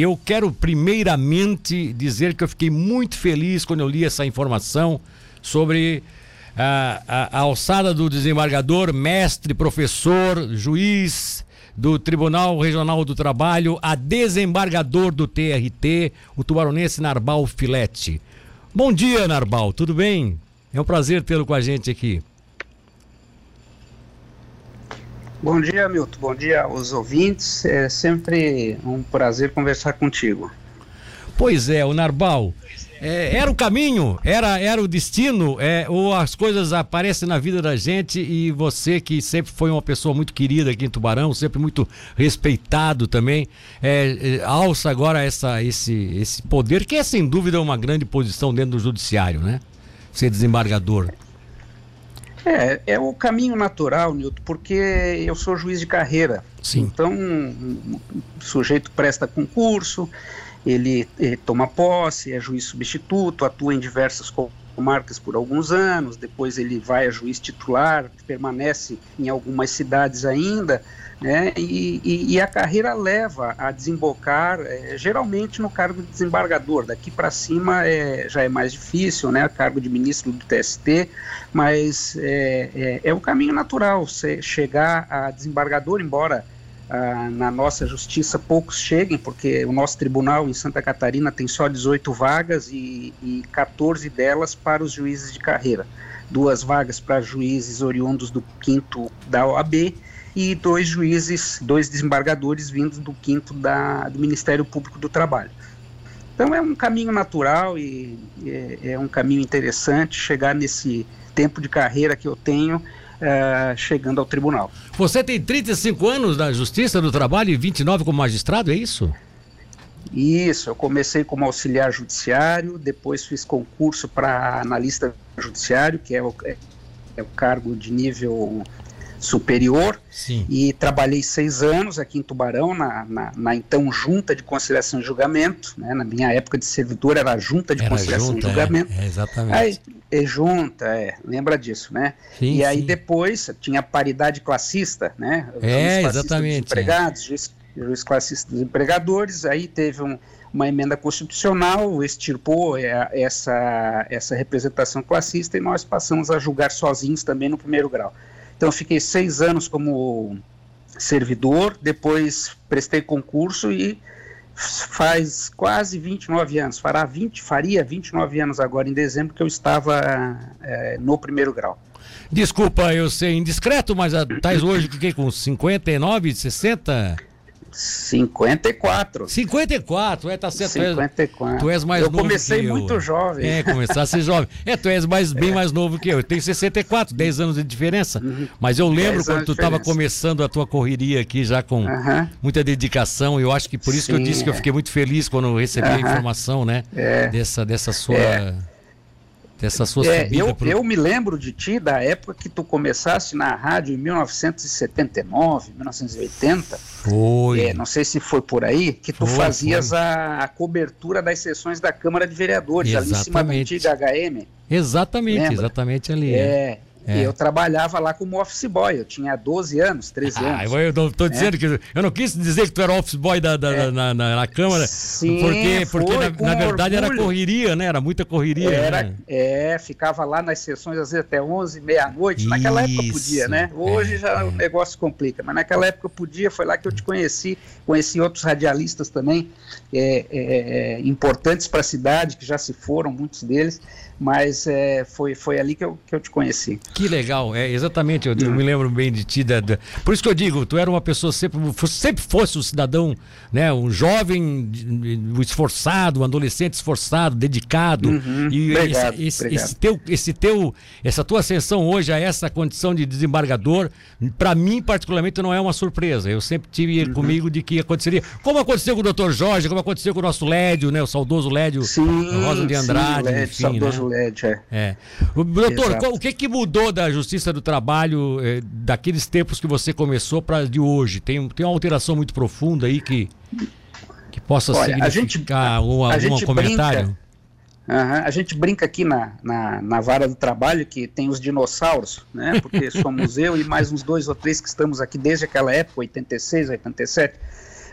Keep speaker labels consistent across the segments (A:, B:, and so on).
A: eu quero primeiramente dizer que eu fiquei muito feliz quando eu li essa informação sobre a, a, a alçada do desembargador, mestre, professor, juiz do Tribunal Regional do Trabalho, a desembargador do TRT, o tubaronense Narbal Filete. Bom dia, Narbal, tudo bem? É um prazer tê-lo com a gente aqui.
B: Bom dia, Milton. Bom dia aos ouvintes. É sempre um prazer conversar contigo.
A: Pois é, o Narbal. É, era o caminho, era, era o destino, é, ou as coisas aparecem na vida da gente e você que sempre foi uma pessoa muito querida aqui em Tubarão, sempre muito respeitado também, é, é, alça agora essa, esse, esse poder que é sem dúvida uma grande posição dentro do judiciário, né? Ser desembargador.
B: É, é o caminho natural, Nilton, porque eu sou juiz de carreira. Sim. Então, o sujeito presta concurso, ele, ele toma posse, é juiz substituto, atua em diversas comarcas por alguns anos, depois ele vai a juiz titular, permanece em algumas cidades ainda, né? E, e, e a carreira leva a desembocar, é, geralmente no cargo de desembargador. Daqui para cima é, já é mais difícil, né? Cargo de ministro do TST, mas é, é, é o caminho natural você chegar a desembargador, embora ah, na nossa justiça poucos cheguem, porque o nosso tribunal em Santa Catarina tem só 18 vagas e, e 14 delas para os juízes de carreira. Duas vagas para juízes oriundos do quinto da OAB e dois juízes, dois desembargadores vindos do quinto da, do Ministério Público do Trabalho. Então é um caminho natural e é, é um caminho interessante chegar nesse tempo de carreira que eu tenho é, chegando ao tribunal.
A: Você tem 35 anos na Justiça do Trabalho e 29 como magistrado, é isso?
B: Isso, eu comecei como auxiliar judiciário, depois fiz concurso para analista judiciário, que é o, é, é o cargo de nível superior Sim. e trabalhei seis anos aqui em Tubarão, na, na, na, então Junta de Conciliação e Julgamento, né? na minha época de servidor era a Junta de era Conciliação junta, e Julgamento.
A: É, é exatamente.
B: Aí, é junta, é, lembra disso, né? Sim, e aí sim. depois tinha paridade classista, né?
A: É, exatamente.
B: Dos empregados, juiz, juiz classista dos empregadores, aí teve um, uma emenda constitucional, extirpou é, essa, essa representação classista e nós passamos a julgar sozinhos também no primeiro grau. Então, fiquei seis anos como servidor, depois prestei concurso e faz quase 29 anos, fará 20, faria 29 anos agora em dezembro que eu estava é, no primeiro grau.
A: Desculpa eu ser indiscreto, mas estás hoje com 59, 60?
B: 54.
A: 54, é, tá certo.
B: 54.
A: Tu és, mais eu
B: novo comecei muito jovem.
A: É, começasse jovem. É, tu és mais, bem é. mais novo que eu. Eu tenho 64, 10 anos de diferença. Uhum. Mas eu lembro quando tu estava começando a tua correria aqui já com uhum. muita dedicação. Eu acho que por isso Sim, que eu disse é. que eu fiquei muito feliz quando recebi uhum. a informação, né? É. Dessa, dessa sua. É dessa sua
B: é, eu, pro... eu me lembro de ti da época que tu começaste na rádio em 1979, 1980.
A: Foi.
B: É, não sei se foi por aí, que tu foi, fazias a, a, cobertura das sessões da Câmara de Vereadores,
A: exatamente.
B: ali em cima da antiga HM.
A: Exatamente, Lembra? exatamente ali.
B: É, é. É. Eu trabalhava lá como office boy, eu tinha 12 anos, 13 ah, anos.
A: Eu não estou é. dizendo é. que. Eu não quis dizer que tu era office boy da, da é. na, na, na, Câmara, Sim, porque, porque na, na, verdade orgulho. era correria, né? Era muita correria. Era,
B: né? É, ficava lá nas sessões às vezes até 11, meia-noite. Naquela época podia, né? Hoje é, já o negócio complica, mas naquela época podia, foi lá que eu te conheci, conheci outros radialistas também importantes para a cidade, que já se foram, muitos deles mas é, foi, foi ali que eu, que eu te conheci.
A: Que legal, é exatamente, eu, eu me lembro bem de ti. Da, da, por isso que eu digo, tu era uma pessoa sempre, sempre fosse um cidadão, né, um jovem esforçado, um adolescente esforçado, dedicado.
B: Uhum, e obrigado,
A: esse, esse, esse, teu, esse teu, essa tua ascensão hoje a essa condição de desembargador, para mim particularmente não é uma surpresa. Eu sempre tive uhum. comigo de que aconteceria, como aconteceu com o Dr. Jorge, como aconteceu com o nosso Lédio, né, o saudoso Lédio
B: sim,
A: Rosa de Andrade, sim,
B: Lédio, enfim, né? LED, é.
A: é. O, doutor, o que, que mudou da Justiça do Trabalho eh, daqueles tempos que você começou para de hoje? Tem, tem uma alteração muito profunda aí que, que possa Olha, significar a gente, algum, a comentário?
B: Brinca, a gente brinca aqui na, na, na, vara do trabalho que tem os dinossauros, né? Porque somos eu e mais uns dois ou três que estamos aqui desde aquela época, 86, 87.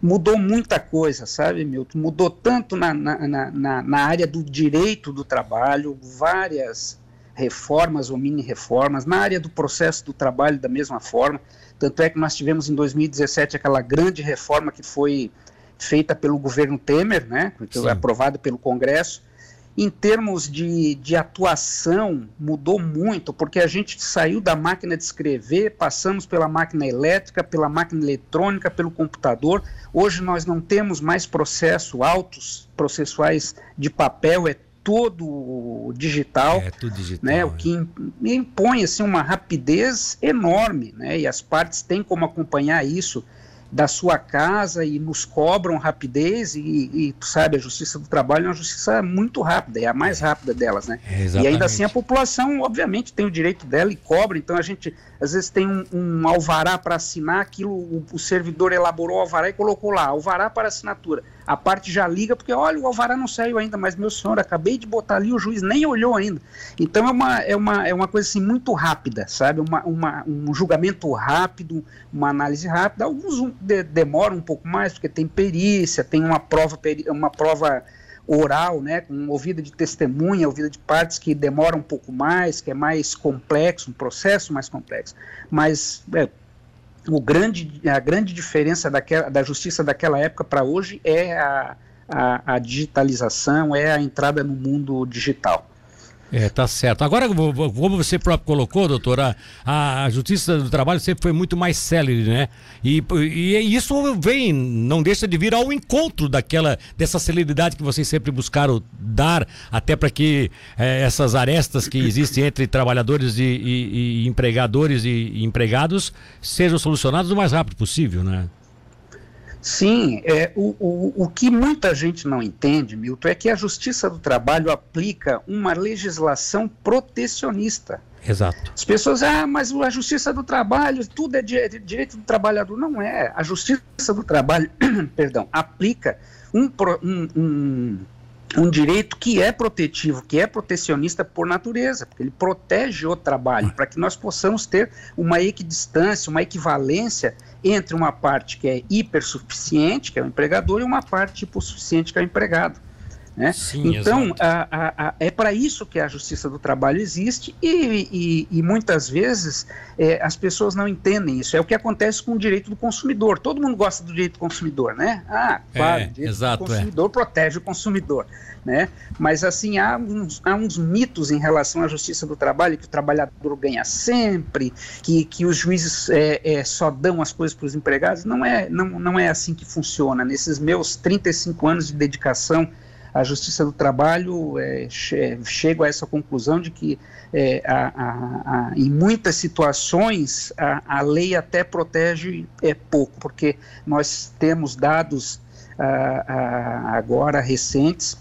B: mudou muita coisa, sabe, Milton? Mudou tanto na, na, na, na área do direito do trabalho, várias reformas ou mini-reformas, na área do processo do trabalho da mesma forma. Tanto é que nós tivemos em 2017 aquela grande reforma que foi feita pelo governo Temer, né, que foi aprovada pelo Congresso. Em termos de, de atuação, mudou muito, porque a gente saiu da máquina de escrever, passamos pela máquina elétrica, pela máquina eletrônica, pelo computador. Hoje nós não temos mais processo, autos processuais de papel, é todo digital, é, tudo digital né, é. o que impõe assim, uma rapidez enorme, né, e as partes têm como acompanhar isso da sua casa e nos cobram rapidez e, e sabe, a justiça do trabalho é uma justiça muito rápida, é a mais rápida delas, né? É, e ainda assim a população, obviamente, tem o direito dela e cobra, então a gente às vezes tem um, um alvará para assinar, aquilo o, o, servidor elaborou o alvará e colocou lá, alvará para assinatura. A parte já liga, porque olha, o alvará não saiu ainda, mas meu senhor, acabei de botar ali, o juiz nem olhou ainda. Então é uma, é uma, é uma coisa assim muito rápida, sabe? Uma, uma, um julgamento rápido, uma análise rápida. Alguns de, demoram um pouco mais, porque tem perícia, tem uma prova, uma prova oral, né, com ouvida de testemunha, ouvida de partes que demora um pouco mais, que é mais complexo, um processo mais complexo. Mas é, o grande, a grande diferença daquela, da justiça daquela época para hoje é a, a, a digitalização, é a entrada no mundo digital.
A: É, tá certo. Agora, como você próprio colocou, doutora, a, a Justiça do Trabalho sempre foi muito mais célere, né? E, e isso vem, não deixa de vir ao encontro daquela, dessa celeridade que vocês sempre buscaram dar, até para que é, essas arestas que existem entre trabalhadores e, e, e empregadores e empregados sejam solucionadas o mais rápido possível, né?
B: Sim, é, o, o, o que muita gente não entende, Milton, é que a Justiça do Trabalho aplica uma legislação protecionista.
A: Exato.
B: As pessoas, ah, mas a Justiça do Trabalho, tudo é direito do trabalhador. Não é. A Justiça do Trabalho, perdão, aplica um, um, um um direito que é protetivo, que é protecionista por natureza, porque ele protege o trabalho, para que nós possamos ter uma equidistância, uma equivalência entre uma parte que é hipersuficiente, que é o empregador, e uma parte hipossuficiente, que é o empregado. Né? Sim, então, a, a, a, é para isso que a justiça do trabalho existe e, e, e muitas vezes é, as pessoas não entendem isso. É o que acontece com o direito do consumidor. Todo mundo gosta do direito do consumidor, né? Ah, claro, é, o direito exato, do é. consumidor é. protege o consumidor. Né? Mas assim, há uns, há uns mitos em relação à justiça do trabalho, que o trabalhador ganha sempre, que, que os juízes é, é, só dão as coisas para os empregados. Não é, não, não é assim que funciona. Nesses meus 35 anos de dedicação a Justiça do Trabalho é, che chega a essa conclusão de que é, a, a, a, em muitas situações a, lei até protege é, pouco, porque nós temos dados agora recentes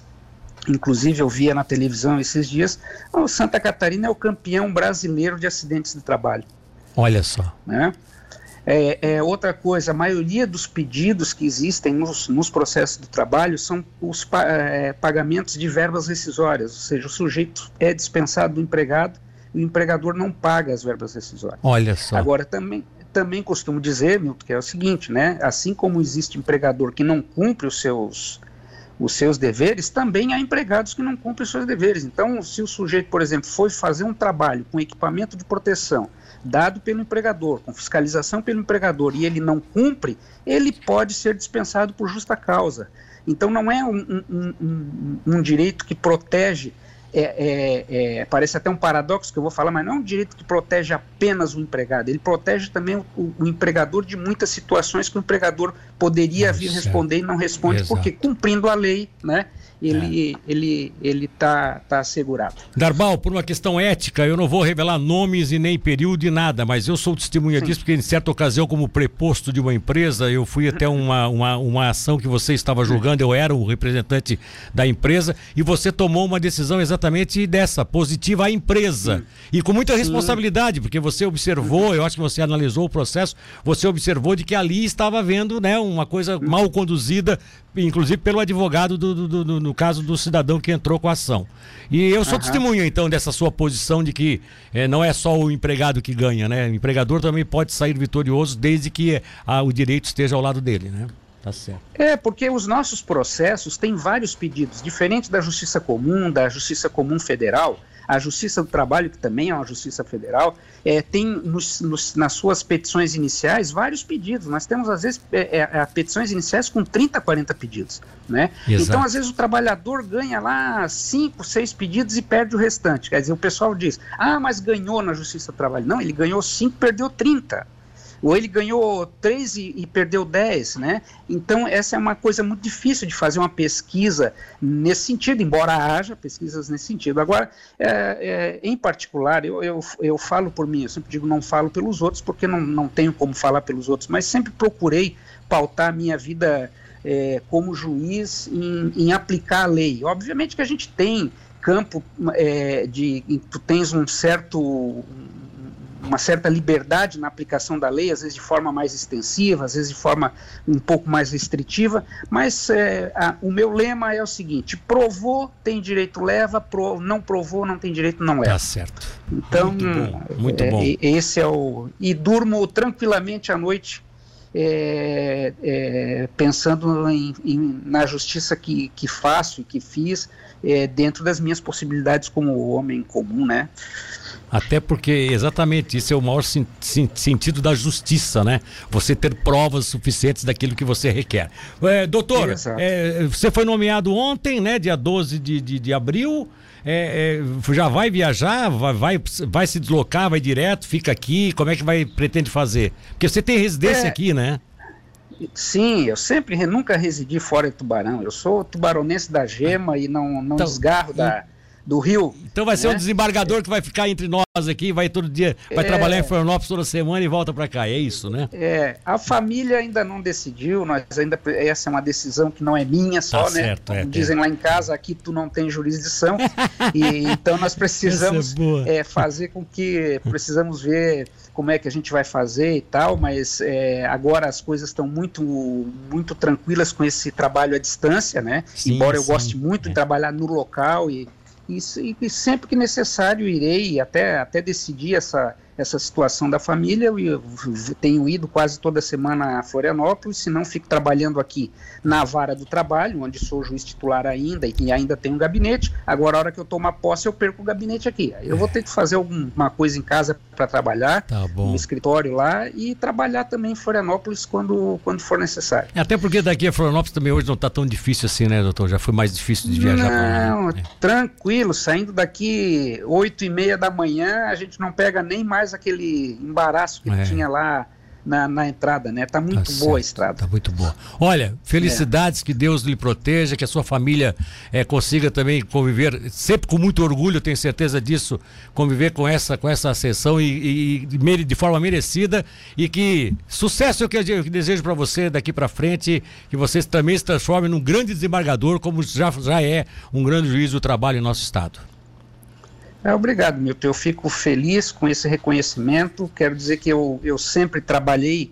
B: inclusive eu via na televisão esses dias, o Santa Catarina é o campeão brasileiro de acidentes de trabalho.
A: Olha só.
B: Né? É, é, outra coisa, a maioria dos pedidos que existem nos, nos processos do trabalho são os pa, é, pagamentos de verbas rescisórias, ou seja, o sujeito é dispensado do empregado e o empregador não paga as verbas rescisórias.
A: Olha só.
B: Agora, também, também costumo dizer, Milton, que é o seguinte, né? Assim como existe empregador que não cumpre os seus os seus deveres, também há empregados que não cumprem os seus deveres. Então, se o sujeito, por exemplo, foi fazer um trabalho com equipamento de proteção dado pelo empregador, com fiscalização pelo empregador, e ele não cumpre, ele pode ser dispensado por justa causa. Então, não é um, um, um, um direito que protege é, é, é, parece até um paradoxo que eu vou falar, mas não é um direito que protege apenas o empregado, ele protege também o, o empregador de muitas situações que o empregador poderia vir responder e não responde, Exato. porque cumprindo a lei, né? ele é. ele ele tá tá assegurado.
A: Darbal, por uma questão ética, eu não vou revelar nomes e nem período e nada, mas eu sou testemunha Sim. disso porque em certa ocasião como preposto de uma empresa, eu fui até uma, uma, uma ação que você estava julgando, eu era o representante da empresa e você tomou uma decisão exatamente dessa, positiva à empresa. Sim. E com muita responsabilidade, porque você observou, eu acho que você analisou o processo, você observou de que ali estava havendo, né, uma coisa mal conduzida, inclusive pelo advogado do, do, do, do no caso do cidadão que entrou com a ação. E eu sou uhum. testemunha, então, dessa sua posição de que é, não é só o empregado que ganha, né? O empregador também pode sair vitorioso desde que a, o direito esteja ao lado dele, né?
B: Tá certo. É, porque os nossos processos têm vários pedidos, diferente da Justiça Comum, da Justiça Comum Federal, a Justiça do Trabalho, que também é uma Justiça Federal, é, tem nos, nos, nas suas petições iniciais vários pedidos. Nós temos, às vezes, é, é, petições iniciais com 30, 40 pedidos. Né? Então, às vezes, o trabalhador ganha lá 5, 6 pedidos e perde o restante. Quer dizer, o pessoal diz, ah, mas ganhou na Justiça do Trabalho. Não, ele ganhou 5, perdeu 30 ou ele ganhou 3 e, e, perdeu 10, né? Então, essa é uma coisa muito difícil de fazer uma pesquisa nesse sentido, embora haja pesquisas nesse sentido. Agora, é, é, em particular, eu, eu, eu falo por mim, eu sempre digo não falo pelos outros, porque não, não tenho como falar pelos outros, mas sempre procurei pautar a minha vida é, como juiz em, em, aplicar a lei. Obviamente que a gente tem campo é, de. Tu tens um certo uma certa liberdade na aplicação da lei, às vezes de forma mais extensiva, às vezes de forma um pouco mais restritiva, mas é, a, o meu lema é o seguinte: provou, tem direito, leva, pro, não provou, não tem direito, não leva.
A: Tá certo.
B: Então, muito bom. Muito é, bom. esse é o. E durmo tranquilamente à noite. É, é, pensando em, em, na justiça que, que faço e que fiz é, dentro das minhas possibilidades como homem comum, né?
A: Até porque exatamente isso é o maior sentido da justiça, né? Você ter provas suficientes daquilo que você requer. É, doutor, é, você foi nomeado ontem, né? Dia 12 de, de, de abril. É, é, já vai viajar, vai, vai, vai, se deslocar, vai direto, fica aqui, como é que vai pretende fazer? Porque você tem residência é. aqui, né?
B: Sim, eu sempre nunca residi fora de Tubarão. Eu sou tubaronense da Gema e não, não então, desgarro da do Rio.
A: Então vai ser né? um desembargador que vai ficar entre nós aqui, vai todo dia, vai é... trabalhar em Florianópolis toda semana e volta para cá, é isso, né?
B: É, a família ainda não decidiu, nós ainda essa é uma decisão que não é minha só, tá né? Certo, é, dizem é. lá em casa, aqui tu não tem jurisdição, e então nós precisamos é, é fazer com que precisamos ver como é que a gente vai fazer e tal, mas é, agora as coisas estão muito muito tranquilas com esse trabalho à distância, né? Sim, Embora eu sim, goste muito de trabalhar no local e e, e, sempre que necessário irei até, até decidir essa, essa situação da família. Eu, tenho ido quase toda semana a Florianópolis, se não fico trabalhando aqui na vara do trabalho, onde sou juiz titular ainda e ainda tenho um gabinete. Agora, a hora que eu tomar posse, eu perco o gabinete aqui. Eu vou ter que fazer alguma coisa em casa para trabalhar, tá no escritório lá e trabalhar também em Florianópolis quando, quando for necessário.
A: É, até porque daqui a Florianópolis também hoje não está tão difícil assim, né, doutor? Já foi mais difícil de viajar.
B: Não, é. tranquilo. Saindo daqui oito e meia da manhã, a gente não pega nem mais mais aquele embaraço que é. tinha lá na, na, entrada, né? Tá muito tá boa a estrada.
A: Tá muito boa. Olha, felicidades, é. que Deus lhe proteja, que a sua família é, consiga também conviver, sempre com muito orgulho, tenho certeza disso, conviver com essa, com essa sessão e, e de forma merecida e que sucesso é o que eu desejo para você daqui para frente, que você também se transforme num grande desembargador, como já, já é um grande juiz do trabalho em nosso estado.
B: É, obrigado, Milton. Eu fico feliz com esse reconhecimento. Quero dizer que eu, eu sempre trabalhei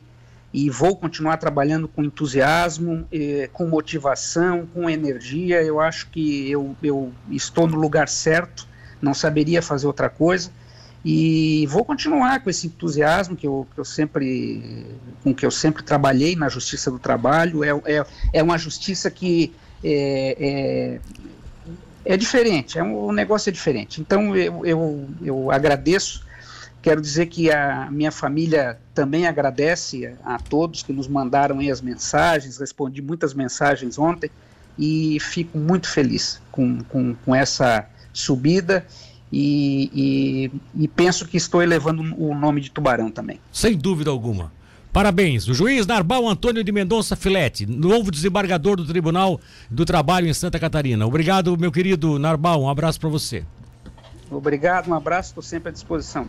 B: e vou continuar trabalhando com entusiasmo, eh, com motivação, com energia. Eu acho que eu, eu estou no lugar certo, não saberia fazer outra coisa. E vou continuar com esse entusiasmo que eu, que eu sempre, com que eu sempre trabalhei na Justiça do Trabalho. É, é, é uma justiça que é, é, é diferente, é um, o negócio é diferente. Então eu, eu, eu agradeço, quero dizer que a minha família também agradece a todos que nos mandaram as mensagens, respondi muitas mensagens ontem e fico muito feliz com, com, com essa subida e, e, e penso que estou elevando o nome de Tubarão também.
A: Sem dúvida alguma. Parabéns. O juiz Narbal Antônio de Mendonça Filete, novo desembargador do Tribunal do Trabalho em Santa Catarina. Obrigado, meu querido Narbal. Um abraço para você.
B: Obrigado, um abraço. Estou sempre à disposição.